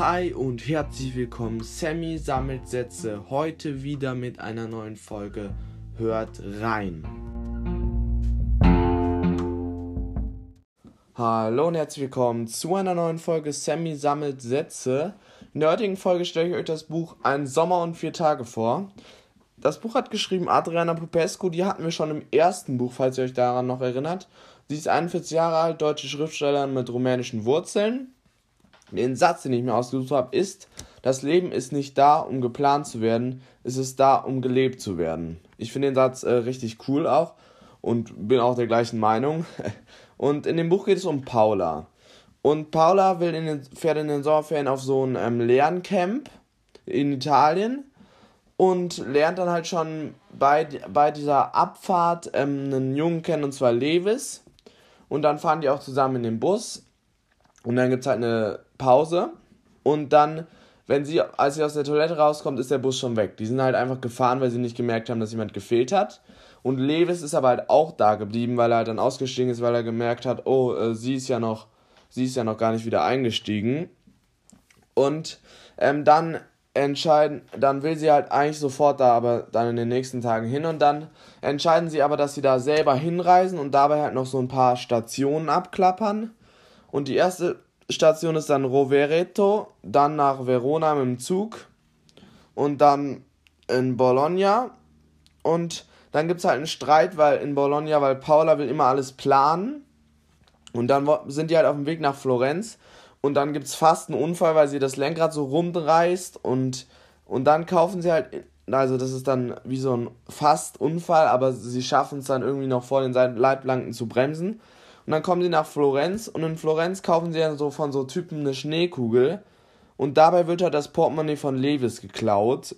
Hi und herzlich willkommen. Sammy sammelt Sätze. Heute wieder mit einer neuen Folge. Hört rein. Hallo und herzlich willkommen zu einer neuen Folge Sammy sammelt Sätze. In der heutigen Folge stelle ich euch das Buch Ein Sommer und vier Tage vor. Das Buch hat geschrieben Adriana Popescu, die hatten wir schon im ersten Buch, falls ihr euch daran noch erinnert. Sie ist 41 Jahre alt, deutsche Schriftstellerin mit rumänischen Wurzeln. Den Satz, den ich mir ausgesucht habe, ist, das Leben ist nicht da, um geplant zu werden, es ist da, um gelebt zu werden. Ich finde den Satz äh, richtig cool auch und bin auch der gleichen Meinung. Und in dem Buch geht es um Paula. Und Paula will in den, fährt in den Sommerferien auf so ein ähm, Lerncamp in Italien und lernt dann halt schon bei, bei dieser Abfahrt ähm, einen Jungen kennen, und zwar Lewis. Und dann fahren die auch zusammen in den Bus. Und dann gibt es halt eine Pause. Und dann, wenn sie, als sie aus der Toilette rauskommt, ist der Bus schon weg. Die sind halt einfach gefahren, weil sie nicht gemerkt haben, dass jemand gefehlt hat. Und Lewis ist aber halt auch da geblieben, weil er halt dann ausgestiegen ist, weil er gemerkt hat, oh, äh, sie ist ja noch, sie ist ja noch gar nicht wieder eingestiegen. Und ähm, dann entscheiden, dann will sie halt eigentlich sofort da aber dann in den nächsten Tagen hin und dann entscheiden sie aber, dass sie da selber hinreisen und dabei halt noch so ein paar Stationen abklappern. Und die erste Station ist dann Rovereto, dann nach Verona mit dem Zug und dann in Bologna. Und dann gibt es halt einen Streit, weil in Bologna, weil Paula will immer alles planen. Und dann sind die halt auf dem Weg nach Florenz. Und dann gibt es fast einen Unfall, weil sie das Lenkrad so rumreißt. Und, und dann kaufen sie halt, also das ist dann wie so ein fast Unfall, aber sie schaffen es dann irgendwie noch vor den Leitplanken zu bremsen. Und dann kommen sie nach Florenz und in Florenz kaufen sie dann so von so Typen eine Schneekugel und dabei wird halt das Portemonnaie von Levis geklaut.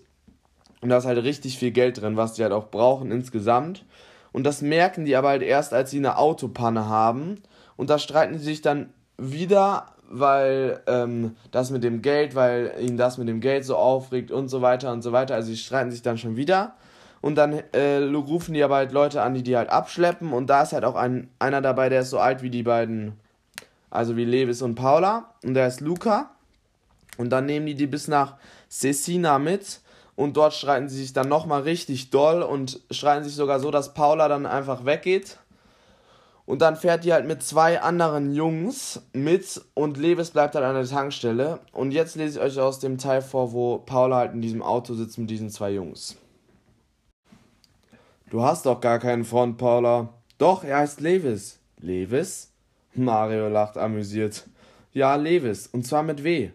Und da ist halt richtig viel Geld drin, was die halt auch brauchen insgesamt. Und das merken die aber halt erst, als sie eine Autopanne haben. Und da streiten sie sich dann wieder weil ähm, das mit dem Geld, weil ihn das mit dem Geld so aufregt und so weiter und so weiter. Also sie streiten sich dann schon wieder. Und dann äh, rufen die aber halt Leute an, die die halt abschleppen. Und da ist halt auch ein, einer dabei, der ist so alt wie die beiden, also wie Lewis und Paula. Und der ist Luca. Und dann nehmen die die bis nach Cecina mit. Und dort streiten sie sich dann nochmal richtig doll und streiten sich sogar so, dass Paula dann einfach weggeht und dann fährt die halt mit zwei anderen Jungs mit und Lewis bleibt halt an der Tankstelle. Und jetzt lese ich euch aus dem Teil vor, wo Paula halt in diesem Auto sitzt mit diesen zwei Jungs. Du hast doch gar keinen Freund, Paula. Doch, er heißt Lewis. Lewis? Mario lacht amüsiert. Ja, Lewis, und zwar mit W.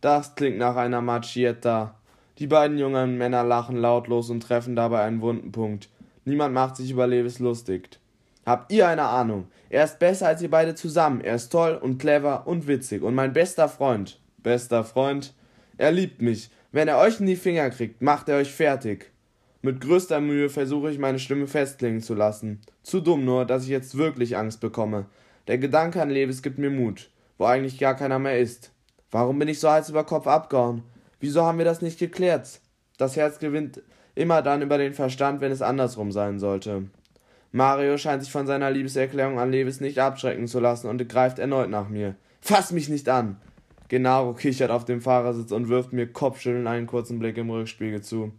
Das klingt nach einer Macchietta. Die beiden jungen Männer lachen lautlos und treffen dabei einen wunden Punkt. Niemand macht sich über Lewis lustig. Habt ihr eine Ahnung? Er ist besser als ihr beide zusammen. Er ist toll und clever und witzig und mein bester Freund. Bester Freund? Er liebt mich. Wenn er euch in die Finger kriegt, macht er euch fertig. Mit größter Mühe versuche ich meine Stimme festklingen zu lassen. Zu dumm nur, dass ich jetzt wirklich Angst bekomme. Der Gedanke an Levis gibt mir Mut, wo eigentlich gar keiner mehr ist. Warum bin ich so Hals über Kopf abgehauen? Wieso haben wir das nicht geklärt? Das Herz gewinnt immer dann über den Verstand, wenn es andersrum sein sollte. Mario scheint sich von seiner Liebeserklärung an Lewis nicht abschrecken zu lassen und greift erneut nach mir. Fass mich nicht an! Genaro kichert auf dem Fahrersitz und wirft mir kopfschüttelnd einen kurzen Blick im Rückspiegel zu.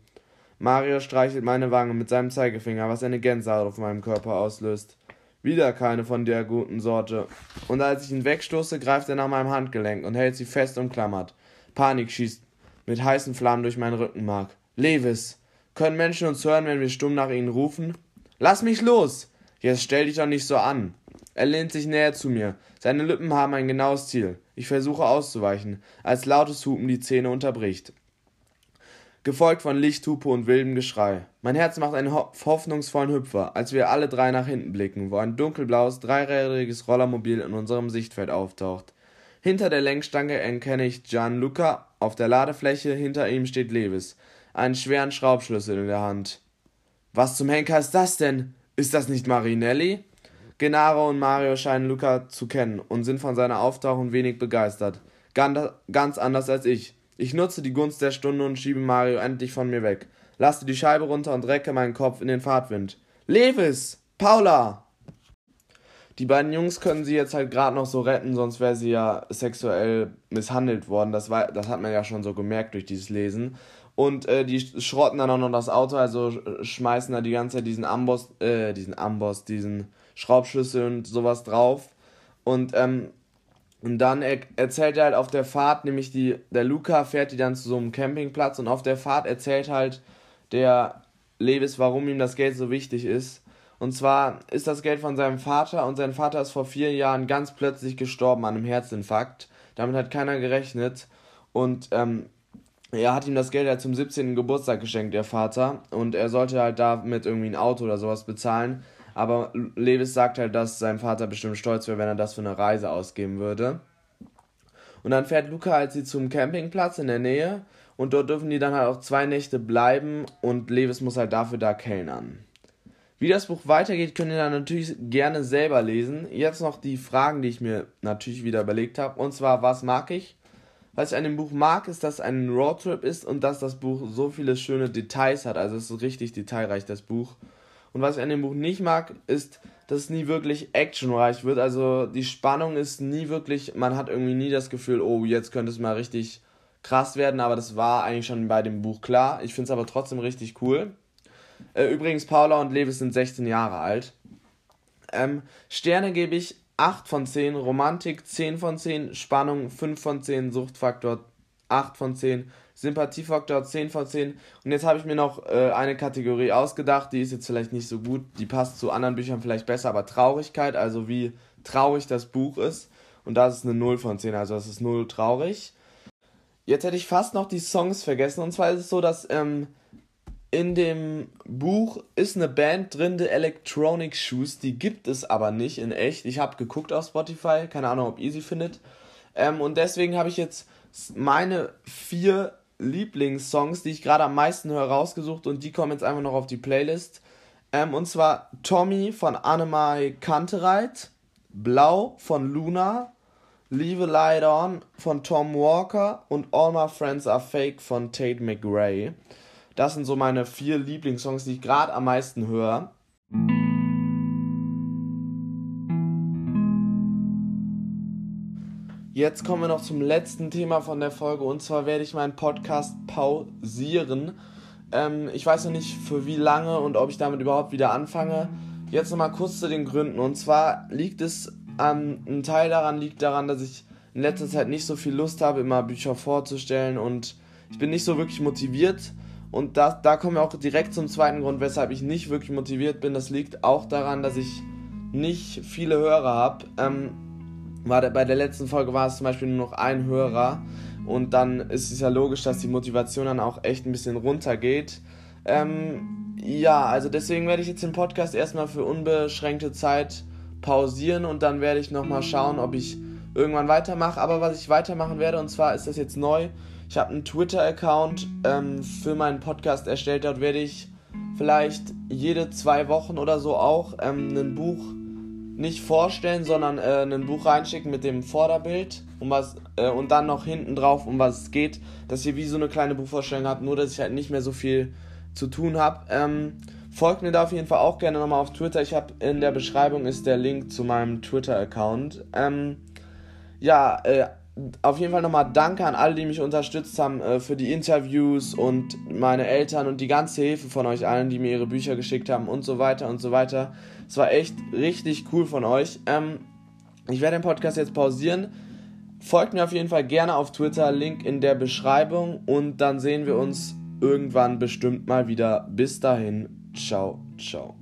Mario streichelt meine Wange mit seinem Zeigefinger, was eine Gänsehaut auf meinem Körper auslöst. Wieder keine von der guten Sorte. Und als ich ihn wegstoße, greift er nach meinem Handgelenk und hält sie fest umklammert. Panik schießt mit heißen Flammen durch mein Rückenmark. Lewis! Können Menschen uns hören, wenn wir stumm nach ihnen rufen? Lass mich los! Jetzt stell dich doch nicht so an. Er lehnt sich näher zu mir. Seine Lippen haben ein genaues Ziel. Ich versuche auszuweichen, als lautes Hupen die Zähne unterbricht. Gefolgt von Lichthupe und wildem Geschrei. Mein Herz macht einen ho hoffnungsvollen Hüpfer, als wir alle drei nach hinten blicken, wo ein dunkelblaues, dreirädriges Rollermobil in unserem Sichtfeld auftaucht. Hinter der Lenkstange erkenne ich Gianluca, auf der Ladefläche hinter ihm steht Lewis, einen schweren Schraubschlüssel in der Hand. Was zum Henker ist das denn? Ist das nicht Marinelli? Genaro und Mario scheinen Luca zu kennen und sind von seiner Auftauchung wenig begeistert. Ganz anders als ich. Ich nutze die Gunst der Stunde und schiebe Mario endlich von mir weg. Lasse die Scheibe runter und recke meinen Kopf in den Fahrtwind. Lewis! Paula! die beiden Jungs können sie jetzt halt gerade noch so retten, sonst wäre sie ja sexuell misshandelt worden. Das, war, das hat man ja schon so gemerkt durch dieses Lesen. Und äh, die schrotten dann auch noch das Auto, also schmeißen da die ganze Zeit diesen Amboss, äh, diesen Amboss, diesen Schraubschlüssel und sowas drauf. Und, ähm, und dann er erzählt er halt auf der Fahrt, nämlich die, der Luca fährt die dann zu so einem Campingplatz und auf der Fahrt erzählt halt der Lewis, warum ihm das Geld so wichtig ist. Und zwar ist das Geld von seinem Vater und sein Vater ist vor vier Jahren ganz plötzlich gestorben an einem Herzinfarkt. Damit hat keiner gerechnet. Und ähm, er hat ihm das Geld halt zum 17. Geburtstag geschenkt, der Vater. Und er sollte halt damit irgendwie ein Auto oder sowas bezahlen. Aber Lewis sagt halt, dass sein Vater bestimmt stolz wäre, wenn er das für eine Reise ausgeben würde. Und dann fährt Luca halt sie zum Campingplatz in der Nähe. Und dort dürfen die dann halt auch zwei Nächte bleiben. Und Lewis muss halt dafür da kellnern. Wie das Buch weitergeht, könnt ihr dann natürlich gerne selber lesen. Jetzt noch die Fragen, die ich mir natürlich wieder überlegt habe. Und zwar, was mag ich? Was ich an dem Buch mag, ist, dass es ein Roadtrip ist und dass das Buch so viele schöne Details hat. Also es ist richtig detailreich, das Buch. Und was ich an dem Buch nicht mag, ist, dass es nie wirklich actionreich wird. Also die Spannung ist nie wirklich, man hat irgendwie nie das Gefühl, oh, jetzt könnte es mal richtig krass werden, aber das war eigentlich schon bei dem Buch klar. Ich finde es aber trotzdem richtig cool. Äh, übrigens, Paula und Lewis sind 16 Jahre alt. Ähm, Sterne gebe ich 8 von 10, Romantik 10 von 10, Spannung 5 von 10, Suchtfaktor 8 von 10, Sympathiefaktor 10 von 10. Und jetzt habe ich mir noch äh, eine Kategorie ausgedacht, die ist jetzt vielleicht nicht so gut, die passt zu anderen Büchern vielleicht besser, aber Traurigkeit, also wie traurig das Buch ist. Und das ist eine 0 von 10, also das ist 0 traurig. Jetzt hätte ich fast noch die Songs vergessen. Und zwar ist es so, dass ähm, in dem Buch ist eine Band drin, The Electronic Shoes. Die gibt es aber nicht in echt. Ich habe geguckt auf Spotify, keine Ahnung, ob ihr sie findet. Ähm, und deswegen habe ich jetzt meine vier Lieblingssongs, die ich gerade am meisten höre, rausgesucht und die kommen jetzt einfach noch auf die Playlist. Ähm, und zwar Tommy von Annemai Kantereit, Blau von Luna, Leave a Light On von Tom Walker und All My Friends Are Fake von Tate McRae. Das sind so meine vier Lieblingssongs, die ich gerade am meisten höre. Jetzt kommen wir noch zum letzten Thema von der Folge und zwar werde ich meinen Podcast pausieren. Ähm, ich weiß noch nicht für wie lange und ob ich damit überhaupt wieder anfange. Jetzt nochmal kurz zu den Gründen. Und zwar liegt es, ähm, ein Teil daran liegt daran, dass ich in letzter Zeit nicht so viel Lust habe, immer Bücher vorzustellen und ich bin nicht so wirklich motiviert. Und da, da kommen wir auch direkt zum zweiten Grund, weshalb ich nicht wirklich motiviert bin. Das liegt auch daran, dass ich nicht viele Hörer habe. Ähm, war der, bei der letzten Folge war es zum Beispiel nur noch ein Hörer. Und dann ist es ja logisch, dass die Motivation dann auch echt ein bisschen runtergeht. Ähm, ja, also deswegen werde ich jetzt den Podcast erstmal für unbeschränkte Zeit pausieren und dann werde ich nochmal schauen, ob ich irgendwann weitermache. Aber was ich weitermachen werde, und zwar ist das jetzt neu, ich habe einen Twitter-Account ähm, für meinen Podcast erstellt. Dort werde ich vielleicht jede zwei Wochen oder so auch ähm, ein Buch nicht vorstellen, sondern äh, ein Buch reinschicken mit dem Vorderbild um was, äh, und dann noch hinten drauf, um was es geht, dass ihr wie so eine kleine Buchvorstellung habt, nur dass ich halt nicht mehr so viel zu tun habe. Ähm, folgt mir da auf jeden Fall auch gerne nochmal auf Twitter. Ich habe in der Beschreibung ist der Link zu meinem Twitter-Account. Ähm, ja, äh, auf jeden Fall nochmal Danke an alle, die mich unterstützt haben äh, für die Interviews und meine Eltern und die ganze Hilfe von euch allen, die mir ihre Bücher geschickt haben und so weiter und so weiter. Es war echt richtig cool von euch. Ähm, ich werde den Podcast jetzt pausieren. Folgt mir auf jeden Fall gerne auf Twitter, Link in der Beschreibung und dann sehen wir uns irgendwann bestimmt mal wieder. Bis dahin, ciao, ciao.